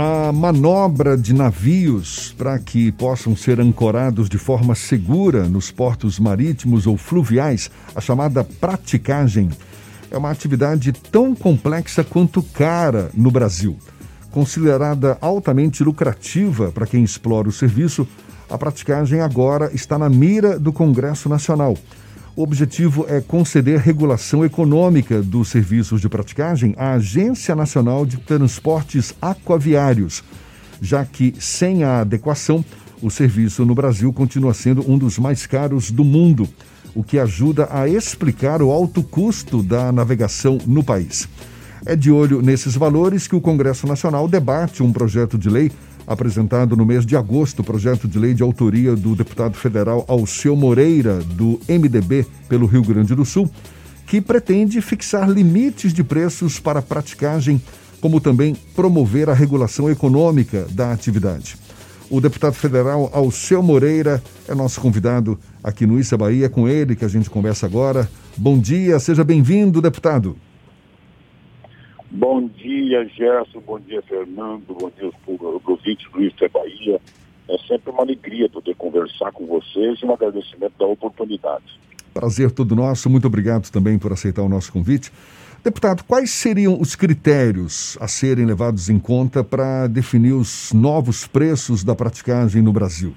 A manobra de navios para que possam ser ancorados de forma segura nos portos marítimos ou fluviais, a chamada praticagem, é uma atividade tão complexa quanto cara no Brasil. Considerada altamente lucrativa para quem explora o serviço, a praticagem agora está na mira do Congresso Nacional. O objetivo é conceder regulação econômica dos serviços de praticagem à Agência Nacional de Transportes Aquaviários, já que, sem a adequação, o serviço no Brasil continua sendo um dos mais caros do mundo, o que ajuda a explicar o alto custo da navegação no país. É de olho nesses valores que o Congresso Nacional debate um projeto de lei apresentado no mês de agosto, projeto de lei de autoria do deputado federal Alceu Moreira, do MDB, pelo Rio Grande do Sul, que pretende fixar limites de preços para praticagem, como também promover a regulação econômica da atividade. O deputado federal Alceu Moreira é nosso convidado aqui no Issa Bahia, é com ele que a gente conversa agora. Bom dia, seja bem-vindo, deputado. Bom dia, Gerson. Bom dia, Fernando. Bom dia do Isto é Bahia. É sempre uma alegria poder conversar com vocês e um agradecimento da oportunidade. Prazer todo nosso. Muito obrigado também por aceitar o nosso convite. Deputado, quais seriam os critérios a serem levados em conta para definir os novos preços da praticagem no Brasil?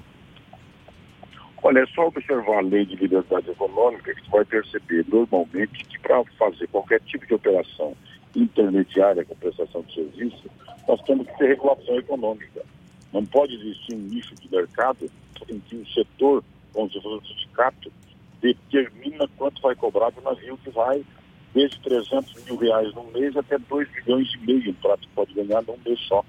Olha, é só observar a lei de liberdade econômica que você vai perceber normalmente que para fazer qualquer tipo de operação intermediária com prestação de serviço, nós temos que ter regulação econômica. Não pode existir um nicho de mercado em que o setor, se fosse o sindicato, determina quanto vai cobrar do navio que vai desde 300 mil reais no mês até 2 milhões e meio um prato pode ganhar num mês só.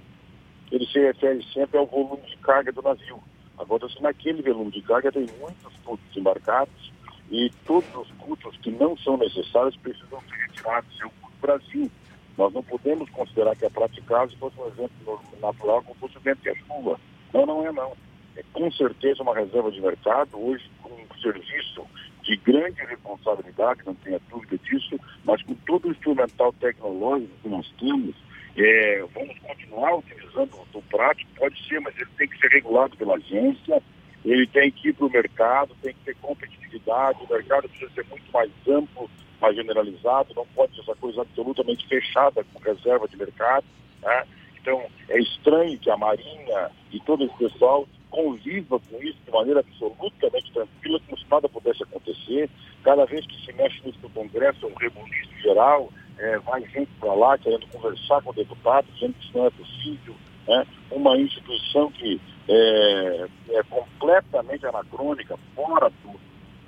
Ele se refere sempre ao volume de carga do navio. Agora, se naquele volume de carga tem muitos custos embarcados e todos os custos que não são necessários precisam ser retirados. Eu Brasil. Nós não podemos considerar que a praticagem fosse um exemplo natural como fosse o vento e a chuva. Não, não é não. É com certeza uma reserva de mercado, hoje com um serviço de grande responsabilidade, não tenha dúvida disso, mas com todo o instrumental tecnológico que nós temos, é, vamos continuar utilizando o prático, pode ser, mas ele tem que ser regulado pela agência, ele tem que ir para o mercado, tem que ter competitividade, o mercado precisa ser muito mais amplo, mais generalizado, não pode ser essa coisa absolutamente fechada com reserva de mercado. Né? Então, é estranho que a Marinha e todo esse pessoal conviva com isso de maneira absolutamente tranquila, como se nada pudesse acontecer. Cada vez que se mexe nisso no Congresso, é um rebuliço geral, é, vai gente para lá querendo conversar com o deputado, dizendo que isso não é possível. Né? Uma instituição que é, é completamente anacrônica, fora do,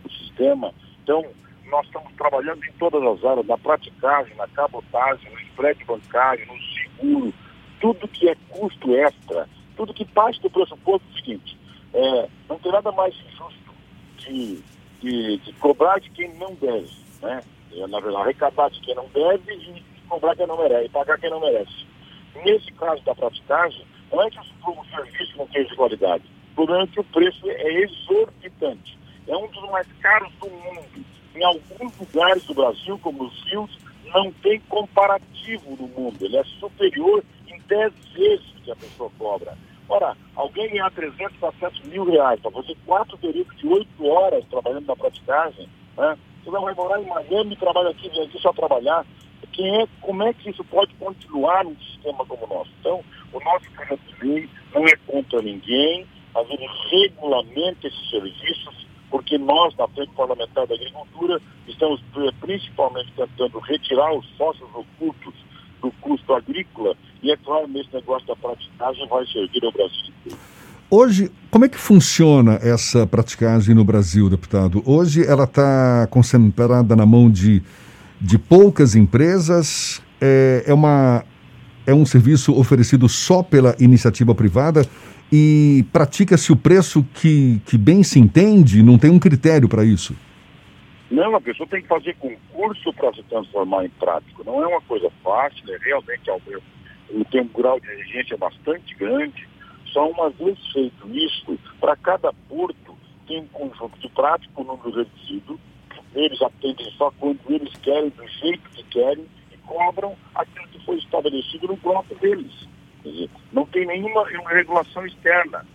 do sistema. Então, nós estamos trabalhando em todas as áreas, na praticagem, na cabotagem, no spread bancário, no seguro, tudo que é custo extra, tudo que parte do pressuposto do seguinte, é, não tem nada mais injusto de, de, de, cobrar de quem não deve, né? É, na verdade, arrecadar de quem não deve e cobrar quem não merece, e pagar quem não merece. Nesse caso da praticagem, não é que o serviço não tenha de qualidade, é que o preço é exorbitante. É um dos mais caros do mundo em alguns lugares do Brasil, como os rios, não tem comparativo no mundo. Ele é superior em 10 vezes que a pessoa cobra. Ora, alguém ganhar 300, 400 mil reais para fazer quatro períodos de 8 horas trabalhando na praticagem, né? você não vai morar em Miami trabalha aqui, vem aqui só trabalhar. Quem é, como é que isso pode continuar num sistema como o nosso? Então, o nosso projeto de lei não é contra ninguém, mas ele regulamenta esses serviços porque nós, na Frente Parlamentar da Agricultura, estamos eh, principalmente tentando retirar os sócios ocultos do custo agrícola e, é claro, nesse negócio da praticagem vai servir ao Brasil. Hoje, como é que funciona essa praticagem no Brasil, deputado? Hoje ela está concentrada na mão de, de poucas empresas, é, é, uma, é um serviço oferecido só pela iniciativa privada e pratica-se o preço que, que bem se entende? Não tem um critério para isso? Não, a pessoa tem que fazer concurso para se transformar em prático. Não é uma coisa fácil, é realmente ao meu, tem um grau de exigência bastante grande. Só uma vez feito isso, para cada porto tem um conjunto de prático, um número reduzido. Eles atendem só quando eles querem, do jeito que querem, e cobram aquilo que foi estabelecido no bloco deles. Não tem nenhuma regulação externa.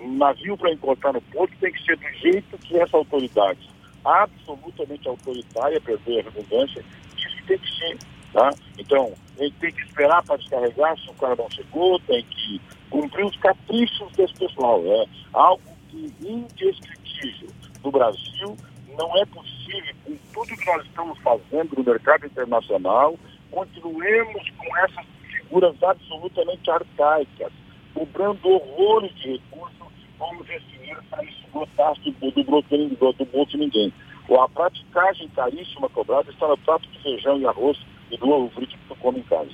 Um navio para importar no porto tem que ser do jeito que essa autoridade, absolutamente autoritária, perder a redundância, diz que tem que ser. Tá? Então, ele tem que esperar para descarregar se o cara não chegou, tem que cumprir os caprichos desse pessoal. É algo que indescritível do Brasil não é possível, com tudo que nós estamos fazendo no mercado internacional, continuemos com essas figuras absolutamente arcaicas, cobrando horrores de recursos, vamos dinheiro para esgotar do, do, do, do bolso de ninguém. Ou a praticagem caríssima cobrada está no prato de feijão e arroz e do ovo frito que tu come em casa.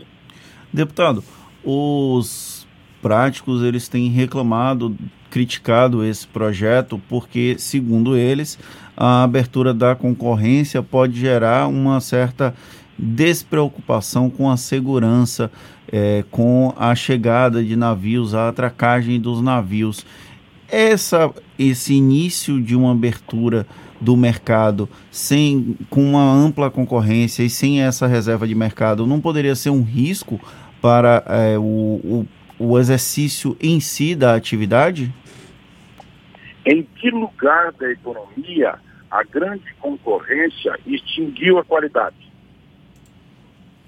Deputado, os práticos eles têm reclamado, criticado esse projeto porque, segundo eles, a abertura da concorrência pode gerar uma certa despreocupação com a segurança, é, com a chegada de navios, a atracagem dos navios. Essa, esse início de uma abertura do mercado sem com uma ampla concorrência e sem essa reserva de mercado não poderia ser um risco para é, o, o, o exercício em si da atividade? Em que lugar da economia a grande concorrência extinguiu a qualidade?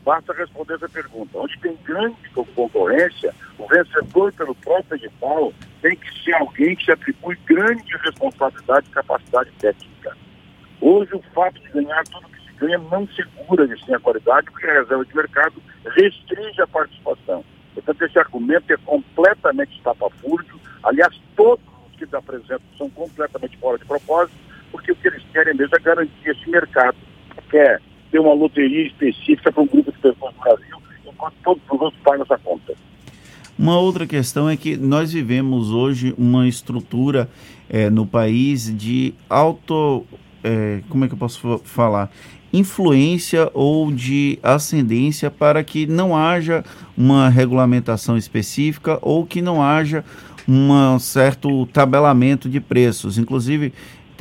Basta responder essa pergunta. Onde tem grande concorrência, o vencedor pelo próprio edital tem que ser alguém que se atribui grande responsabilidade e capacidade técnica. Hoje, o fato de ganhar tudo que se ganha não segura de sim a qualidade, porque a reserva de mercado restringe a participação. Portanto, esse argumento é completamente estapafúrdio. Aliás, todos os que apresentam são completamente fora de propósito, porque o que eles querem mesmo é garantir esse mercado, quer ter uma loteria específica para um grupo de pessoas no Brasil, enquanto todos os outros pagam essa conta. Uma outra questão é que nós vivemos hoje uma estrutura é, no país de auto. É, como é que eu posso falar? Influência ou de ascendência para que não haja uma regulamentação específica ou que não haja um certo tabelamento de preços. Inclusive,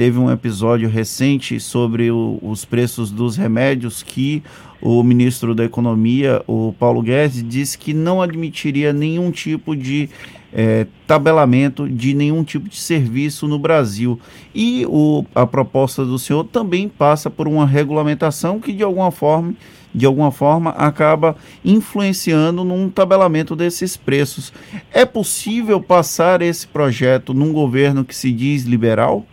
Teve um episódio recente sobre o, os preços dos remédios que o ministro da Economia, o Paulo Guedes, disse que não admitiria nenhum tipo de é, tabelamento de nenhum tipo de serviço no Brasil. E o, a proposta do senhor também passa por uma regulamentação que, de alguma forma, de alguma forma, acaba influenciando num tabelamento desses preços. É possível passar esse projeto num governo que se diz liberal?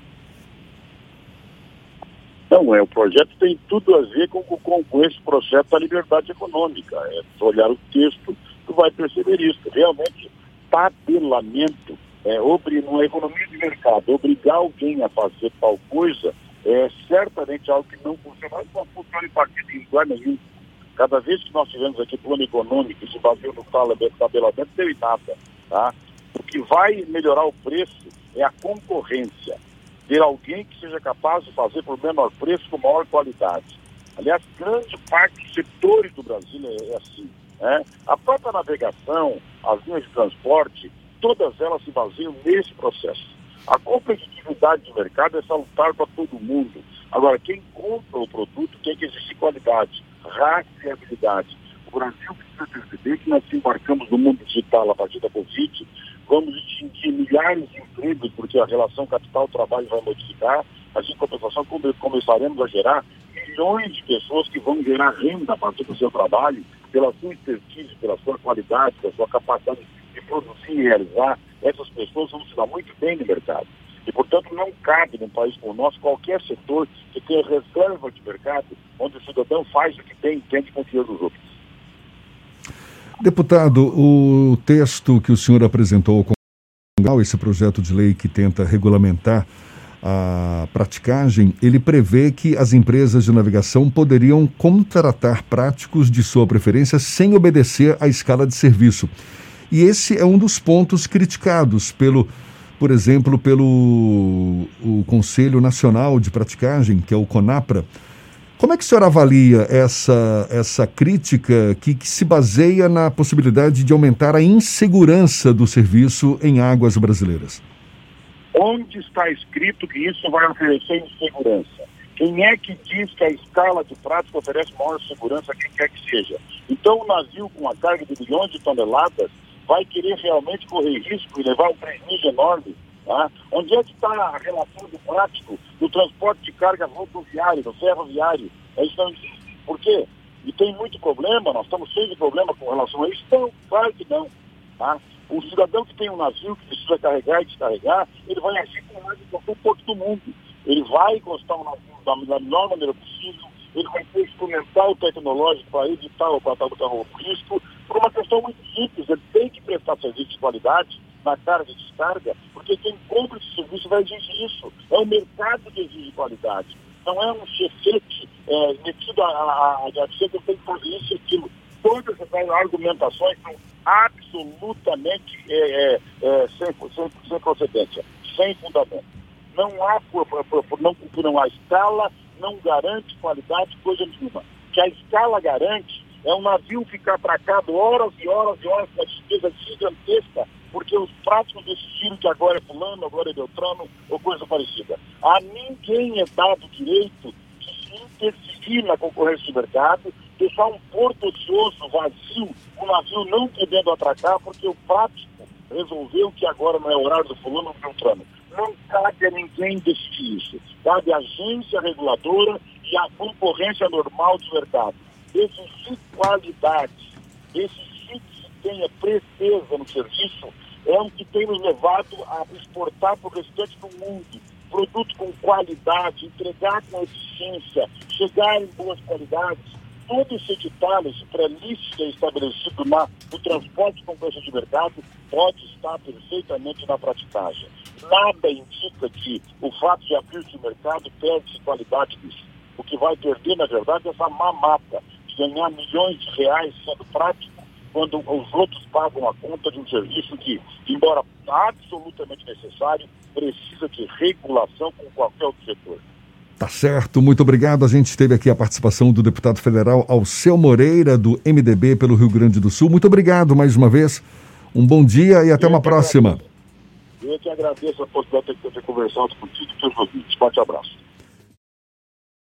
Não, é, o projeto tem tudo a ver com, com, com esse projeto da liberdade econômica. É, olhar o texto, tu vai perceber isso. Realmente, tabelamento, é, obri, numa economia de mercado, obrigar alguém a fazer tal coisa é certamente algo que não funciona, não funciona em partido em lugar nenhum. Cada vez que nós tivemos aqui plano econômico e se baseou no tabelamento, deu em nada. Tá? O que vai melhorar o preço é a concorrência ter alguém que seja capaz de fazer por menor preço com maior qualidade. Aliás, grande parte dos setores do Brasil é, é assim. Né? A própria navegação, as linhas de transporte, todas elas se baseiam nesse processo. A competitividade de mercado é salutar para todo mundo. Agora, quem compra o produto tem que existir qualidade, rastreabilidade. O Brasil precisa perceber que nós embarcamos no mundo digital a partir da Covid, vamos extinguir milhares de empregos, porque a relação capital-trabalho vai modificar, mas em compensação começaremos a gerar milhões de pessoas que vão gerar renda a partir do seu trabalho, pela sua expertise, pela sua qualidade, pela sua capacidade de produzir e realizar. Essas pessoas vão se dar muito bem no mercado. E, portanto, não cabe num país como o nosso qualquer setor que tenha reserva de mercado, onde o cidadão faz o que tem e tem de confiar nos outros. Deputado, o texto que o senhor apresentou ao esse projeto de lei que tenta regulamentar a praticagem, ele prevê que as empresas de navegação poderiam contratar práticos de sua preferência sem obedecer à escala de serviço. E esse é um dos pontos criticados pelo, por exemplo, pelo o Conselho Nacional de Praticagem, que é o CONAPRA, como é que o senhor avalia essa, essa crítica que, que, se baseia na possibilidade de aumentar a insegurança do serviço em águas brasileiras? Onde está escrito que isso vai oferecer insegurança? Quem é que diz que a escala de prática oferece maior segurança a quem quer que seja? Então, o navio com uma carga de milhões de toneladas vai querer realmente correr risco e levar um prejuízo enorme? Tá? Onde é que está a relação do prático do transporte de carga rodoviário, do ferroviário? É isso não existe. Por quê? E tem muito problema, nós estamos cheios de problema com relação a isso? Não, claro que não. Tá? O cidadão que tem um navio que precisa carregar e descarregar, ele vai agir com mais em qualquer porto do mundo. Ele vai encostar o navio da, melhor maneira possível, ele vai ter instrumental tecnológico para evitar o tratado do risco, por uma questão muito simples, ele tem que prestar serviço de qualidade na carga e descarga, porque quem compra esse serviço vai exigir isso. É o mercado que exige qualidade. Não é um chefete é, metido a, a, que tenho que fazer isso e aquilo. Todas essas argumentações são absolutamente é, é, é, sem, sem, sem procedência, sem fundamento. Não há, por, por, por, não, não há escala, não garante qualidade, coisa nenhuma. Que a escala garante é um navio ficar atracado horas e horas e horas com a despesa gigantesca, porque os práticos decidiram que agora é fulano, agora é Beltrano, ou coisa parecida. A ninguém é dado direito de interferir na concorrência de mercado, deixar um porto ocioso, vazio, o um navio não podendo atracar, porque o prático resolveu que agora não é horário do fulano ou Beltrano. Não cabe a ninguém decidir isso. Cabe à agência reguladora e à concorrência normal de mercado. Exigir qualidade, exigir tenha presteza no serviço, é o que tem nos levado a exportar para o restante do mundo produto com qualidade, entregar com eficiência, chegar em boas qualidades. Todo esse edital, esse pré-lista estabelecido na, no transporte com preço de mercado pode estar perfeitamente na praticagem. Nada indica que o fato de abrir-se o mercado perde qualidade disso. O que vai perder, na verdade, é essa mamata de ganhar milhões de reais sendo prático quando os outros pagam a conta de um serviço que, embora absolutamente necessário, precisa de regulação com qualquer outro setor. Tá certo, muito obrigado. A gente teve aqui a participação do deputado federal Alceu Moreira, do MDB pelo Rio Grande do Sul. Muito obrigado mais uma vez. Um bom dia e até Eu uma próxima. Agradeço. Eu que agradeço a possibilidade de ter conversado contigo e com os ouvintes. Forte abraço.